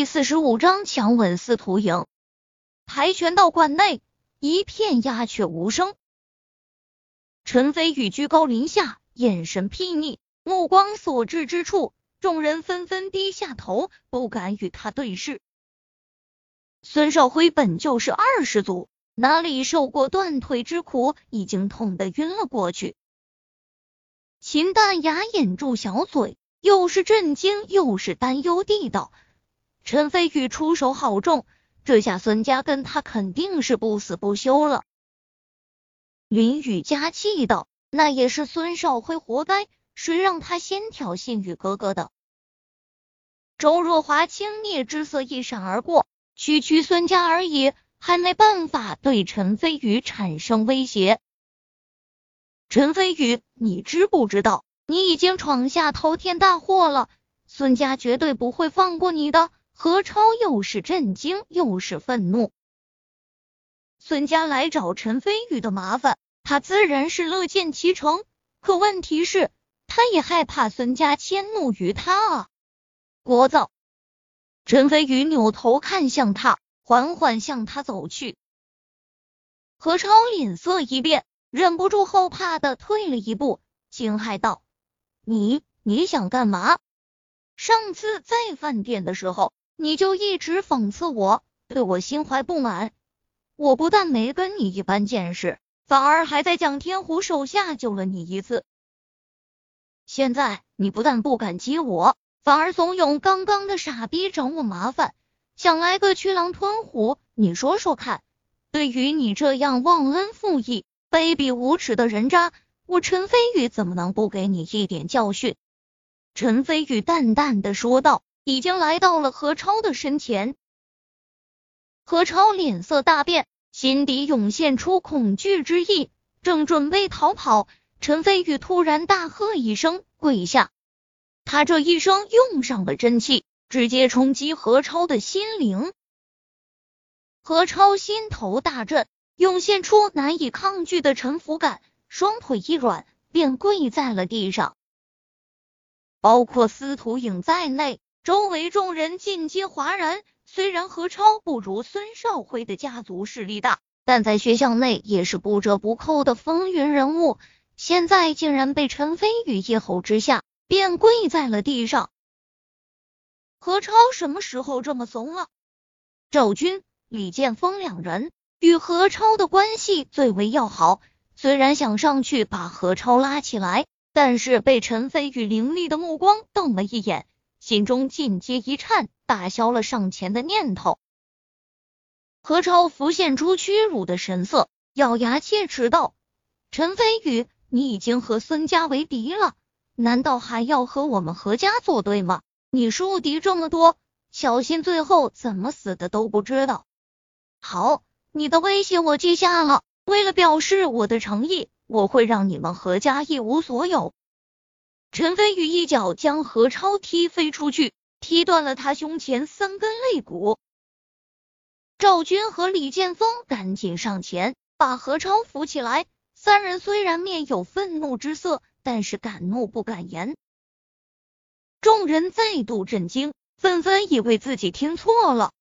第四十五章强吻司徒影。跆拳道馆内一片鸦雀无声。陈飞宇居高临下，眼神睥睨，目光所至之处，众人纷纷低下头，不敢与他对视。孙少辉本就是二世祖，哪里受过断腿之苦，已经痛得晕了过去。秦淡雅掩住小嘴，又是震惊又是担忧地道：“陈飞宇出手好重，这下孙家跟他肯定是不死不休了。”林雨佳气道：“那也是孙少辉活该，谁让他先挑衅宇哥哥的？”周若华轻蔑之色一闪而过。区区孙家而已，还没办法对陈飞宇产生威胁。陈飞宇，你知不知道，你已经闯下滔天大祸了？孙家绝对不会放过你的。何超又是震惊又是愤怒。孙家来找陈飞宇的麻烦，他自然是乐见其成。可问题是，他也害怕孙家迁怒于他啊！聒噪。陈飞宇扭头看向他，缓缓向他走去。何超脸色一变，忍不住后怕的退了一步，惊骇道：“你你想干嘛？上次在饭店的时候，你就一直讽刺我，对我心怀不满。我不但没跟你一般见识，反而还在蒋天虎手下救了你一次。现在你不但不感激我。”反而怂恿刚刚的傻逼找我麻烦，想来个驱狼吞虎。你说说看，对于你这样忘恩负义、卑鄙无耻的人渣，我陈飞宇怎么能不给你一点教训？陈飞宇淡淡的说道，已经来到了何超的身前。何超脸色大变，心底涌现出恐惧之意，正准备逃跑，陈飞宇突然大喝一声，跪下。他这一声用上了真气，直接冲击何超的心灵。何超心头大震，涌现出难以抗拒的臣服感，双腿一软，便跪在了地上。包括司徒影在内，周围众人尽皆哗然。虽然何超不如孙少辉的家族势力大，但在学校内也是不折不扣的风云人物，现在竟然被陈飞宇一吼之下。便跪在了地上。何超什么时候这么怂了？赵军、李剑锋两人与何超的关系最为要好，虽然想上去把何超拉起来，但是被陈飞宇凌厉的目光瞪了一眼，心中尽皆一颤，打消了上前的念头。何超浮现出屈辱的神色，咬牙切齿道：“陈飞宇，你已经和孙家为敌了。”难道还要和我们何家作对吗？你树敌这么多，小心最后怎么死的都不知道。好，你的威胁我记下了。为了表示我的诚意，我会让你们何家一无所有。陈飞宇一脚将何超踢飞出去，踢断了他胸前三根肋骨。赵军和李剑锋赶紧上前把何超扶起来。三人虽然面有愤怒之色。但是敢怒不敢言，众人再度震惊，纷纷以为自己听错了。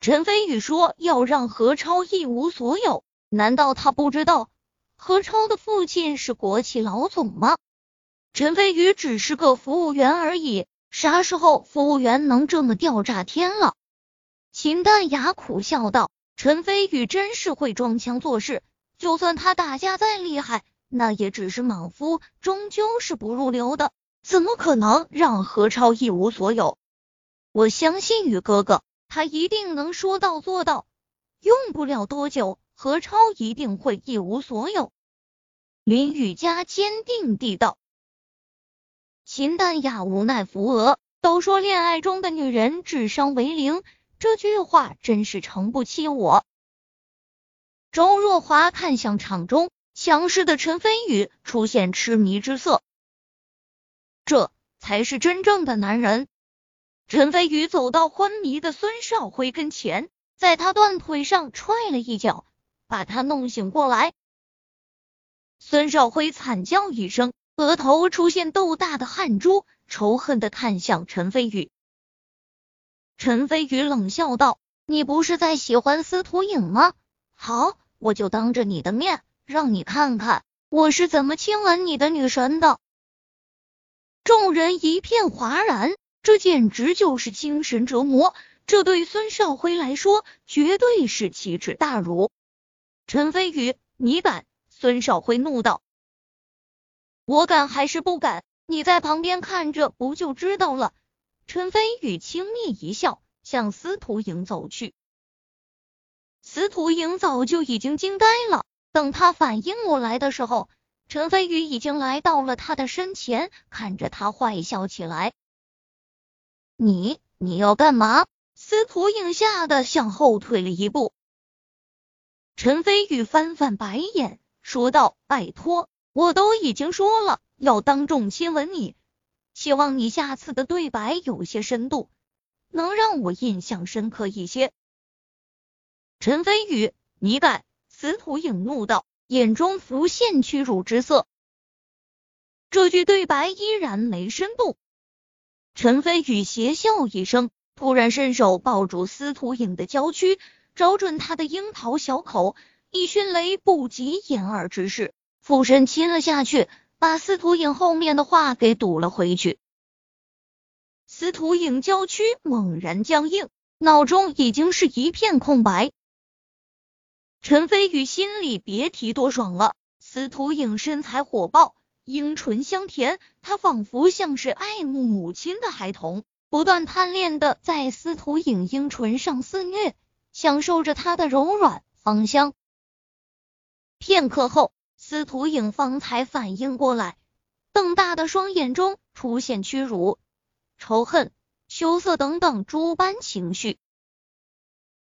陈飞宇说要让何超一无所有，难道他不知道何超的父亲是国企老总吗？陈飞宇只是个服务员而已，啥时候服务员能这么吊炸天了？秦淡雅苦笑道：“陈飞宇真是会装腔作势，就算他打架再厉害。”那也只是莽夫，终究是不入流的，怎么可能让何超一无所有？我相信宇哥哥，他一定能说到做到，用不了多久，何超一定会一无所有。林雨佳坚定地道。秦淡雅无奈扶额，都说恋爱中的女人智商为零，这句话真是诚不欺我。周若华看向场中。强势的陈飞宇出现痴迷之色，这才是真正的男人。陈飞宇走到昏迷的孙少辉跟前，在他断腿上踹了一脚，把他弄醒过来。孙少辉惨叫一声，额头出现豆大的汗珠，仇恨的看向陈飞宇。陈飞宇冷笑道：“你不是在喜欢司徒影吗？好，我就当着你的面，让你看看我是怎么亲吻你的女神的。”众人一片哗然，这简直就是精神折磨。这对孙少辉来说，绝对是奇耻大辱。陈飞宇，你敢？孙少辉怒道：“我敢还是不敢？你在旁边看着不就知道了。”陈飞宇轻蔑一笑，向司徒莹走去。司徒莹早就已经惊呆了，等他反应过来的时候。陈飞宇已经来到了他的身前，看着他坏笑起来。你你要干嘛？司徒影吓得向后退了一步。陈飞宇翻翻白眼，说道：“拜托，我都已经说了要当众亲吻你，希望你下次的对白有些深度，能让我印象深刻一些。”陈飞宇，你敢？司徒影怒道。眼中浮现屈辱之色，这句对白依然没深度。陈飞宇邪笑一声，突然伸手抱住司徒影的娇躯，找准他的樱桃小口，以迅雷不及掩耳之势俯身亲了下去，把司徒影后面的话给堵了回去。司徒影娇躯猛然僵硬，脑中已经是一片空白。陈飞宇心里别提多爽了。司徒影身材火爆，樱唇香甜，他仿佛像是爱慕母亲的孩童，不断贪恋的在司徒影樱唇上肆虐，享受着她的柔软芳香。片刻后，司徒影方才反应过来，瞪大的双眼中出现屈辱、仇恨、羞涩等等诸般情绪。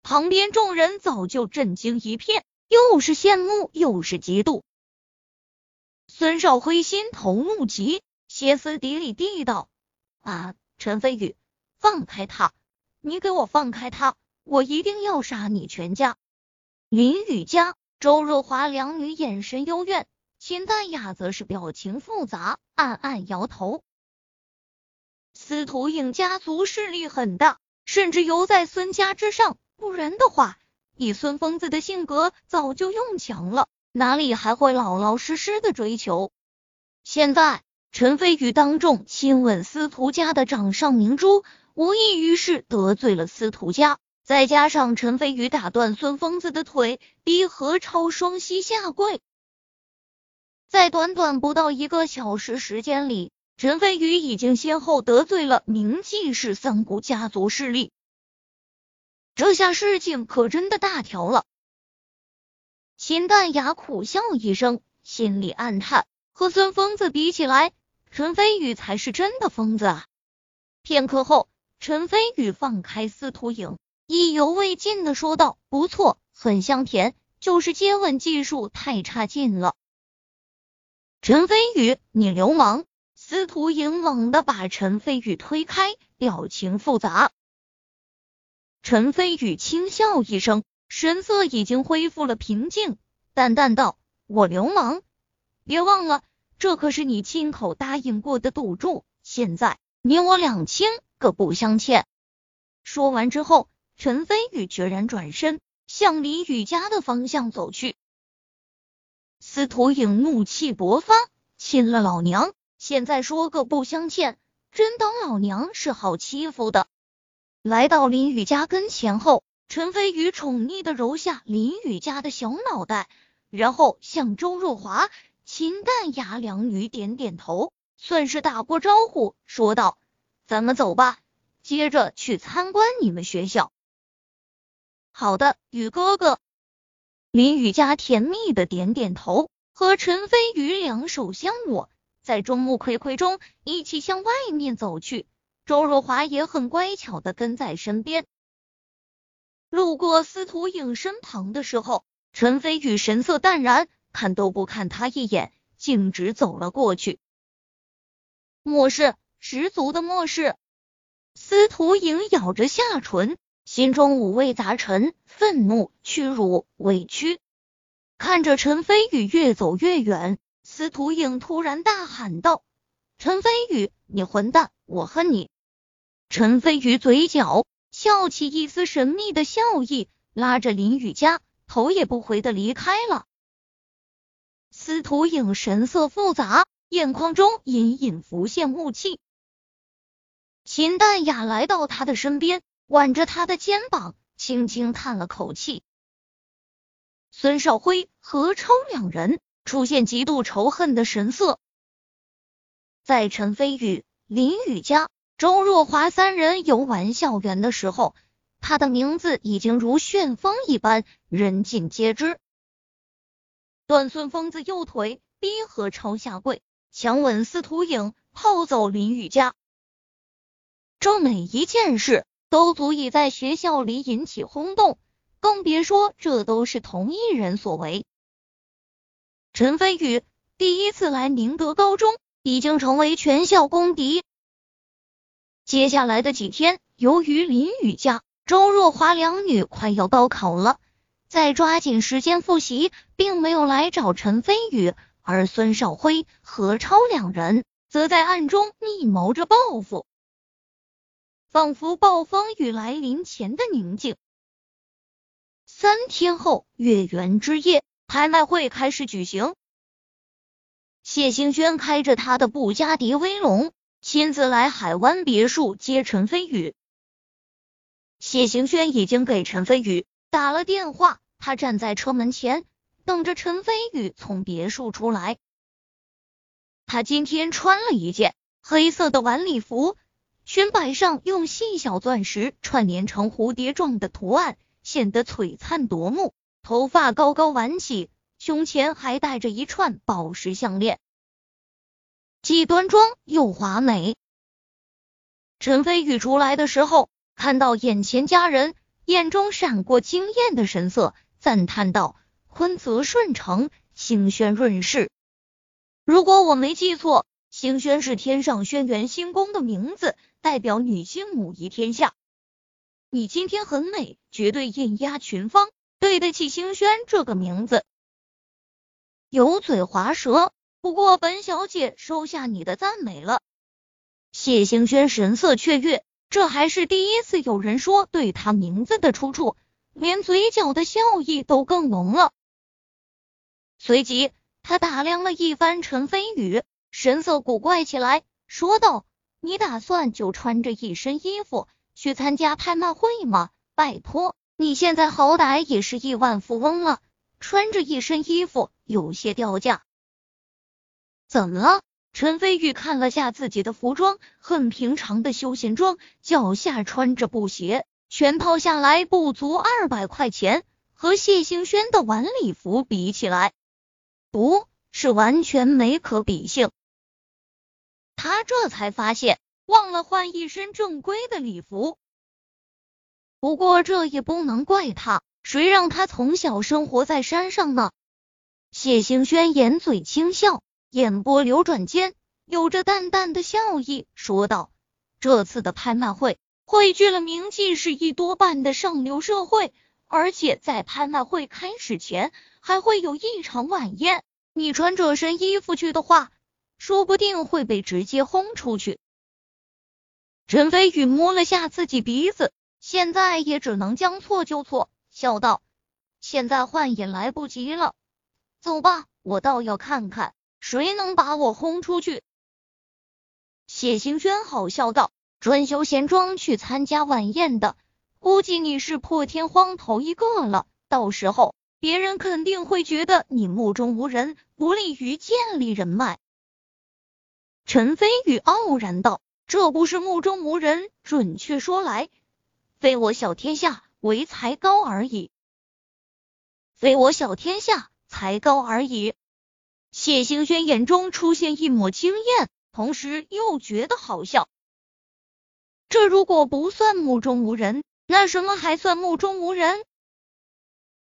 旁边众人早就震惊一片，又是羡慕又是嫉妒。孙少辉心头怒极，歇斯底里地道：“啊，陈飞宇，放开他！你给我放开他！我一定要杀你全家！”林雨佳、周若华两女眼神幽怨，秦淡雅则是表情复杂，暗暗摇头。司徒影家族势力很大，甚至犹在孙家之上。不然的话，以孙疯子的性格，早就用强了，哪里还会老老实实的追求？现在陈飞宇当众亲吻司徒家的掌上明珠，无异于是得罪了司徒家。再加上陈飞宇打断孙疯子的腿，逼何超双膝下跪，在短短不到一个小时时间里，陈飞宇已经先后得罪了明记氏三股家族势力。这下事情可真的大条了。秦淡雅苦笑一声，心里暗叹：和孙疯子比起来，陈飞宇才是真的疯子啊！片刻后，陈飞宇放开司徒影，意犹未尽的说道：“不错，很香甜，就是接吻技术太差劲了。”陈飞宇，你流氓！司徒影猛地把陈飞宇推开，表情复杂。陈飞宇轻笑一声，神色已经恢复了平静，淡淡道：“我流氓？别忘了，这可是你亲口答应过的赌注。现在你我两清，各不相欠。”说完之后，陈飞宇决然转身向林雨家的方向走去。司徒影怒气勃发，亲了老娘，现在说个不相欠，真当老娘是好欺负的？来到林雨家跟前后，陈飞宇宠溺的揉下林雨家的小脑袋，然后向周若华、秦淡雅两女点点头，算是打过招呼，说道：“咱们走吧，接着去参观你们学校。”好的，雨哥哥。林雨佳甜蜜的点点头，和陈飞宇两手相握，在众目睽睽中一起向外面走去。周若华也很乖巧的跟在身边。路过司徒影身旁的时候，陈飞宇神色淡然，看都不看他一眼，径直走了过去。漠视，十足的漠视。司徒影咬着下唇，心中五味杂陈，愤怒、屈辱、委屈。看着陈飞宇越走越远，司徒影突然大喊道：“陈飞宇，你混蛋！我恨你！”陈飞宇嘴角笑起一丝神秘的笑意，拉着林雨佳头也不回的离开了。司徒影神色复杂，眼眶中隐隐浮现雾气。秦淡雅来到他的身边，挽着他的肩膀，轻轻叹了口气。孙少辉、何超两人出现极度仇恨的神色，在陈飞宇、林雨佳。周若华三人游玩校园的时候，他的名字已经如旋风一般，人尽皆知。断孙疯子右腿，逼何超下跪，强吻司徒影，泡走林雨佳。这每一件事都足以在学校里引起轰动，更别说这都是同一人所为。陈飞宇第一次来宁德高中，已经成为全校公敌。接下来的几天，由于林雨佳、周若华两女快要高考了，在抓紧时间复习，并没有来找陈飞宇，而孙少辉、何超两人则在暗中密谋着报复，仿佛暴风雨来临前的宁静。三天后，月圆之夜，拍卖会开始举行，谢兴轩开着他的布加迪威龙。亲自来海湾别墅接陈飞宇。谢行轩已经给陈飞宇打了电话，他站在车门前等着陈飞宇从别墅出来。他今天穿了一件黑色的晚礼服，裙摆上用细小钻石串联成蝴蝶状的图案，显得璀璨夺目。头发高高挽起，胸前还戴着一串宝石项链。既端庄又华美。陈飞宇出来的时候，看到眼前佳人，眼中闪过惊艳的神色，赞叹道：“坤泽顺成，星轩润世。如果我没记错，星轩是天上轩辕星宫的名字，代表女性母仪天下。你今天很美，绝对艳压群芳，对得起星轩这个名字。”油嘴滑舌。不过，本小姐收下你的赞美了。谢星轩神色雀跃，这还是第一次有人说对他名字的出处，连嘴角的笑意都更浓了。随即，他打量了一番陈飞宇，神色古怪起来，说道：“你打算就穿着一身衣服去参加拍卖会吗？拜托，你现在好歹也是亿万富翁了，穿着一身衣服有些掉价。”怎么了？陈飞宇看了下自己的服装，很平常的休闲装，脚下穿着布鞋，全套下来不足二百块钱，和谢兴轩的晚礼服比起来，不是完全没可比性。他这才发现忘了换一身正规的礼服。不过这也不能怪他，谁让他从小生活在山上呢？谢兴轩掩嘴轻笑。眼波流转间，有着淡淡的笑意，说道：“这次的拍卖会汇聚了名气是一多半的上流社会，而且在拍卖会开始前还会有一场晚宴。你穿这身衣服去的话，说不定会被直接轰出去。”陈飞宇摸了下自己鼻子，现在也只能将错就错，笑道：“现在换也来不及了，走吧，我倒要看看。”谁能把我轰出去？谢行轩好笑道：“专修闲装去参加晚宴的，估计你是破天荒头一个了。到时候别人肯定会觉得你目中无人，不利于建立人脉。”陈飞宇傲然道：“这不是目中无人，准确说来，非我小天下，唯才高而已。非我小天下，才高而已。”谢兴轩眼中出现一抹惊艳，同时又觉得好笑。这如果不算目中无人，那什么还算目中无人？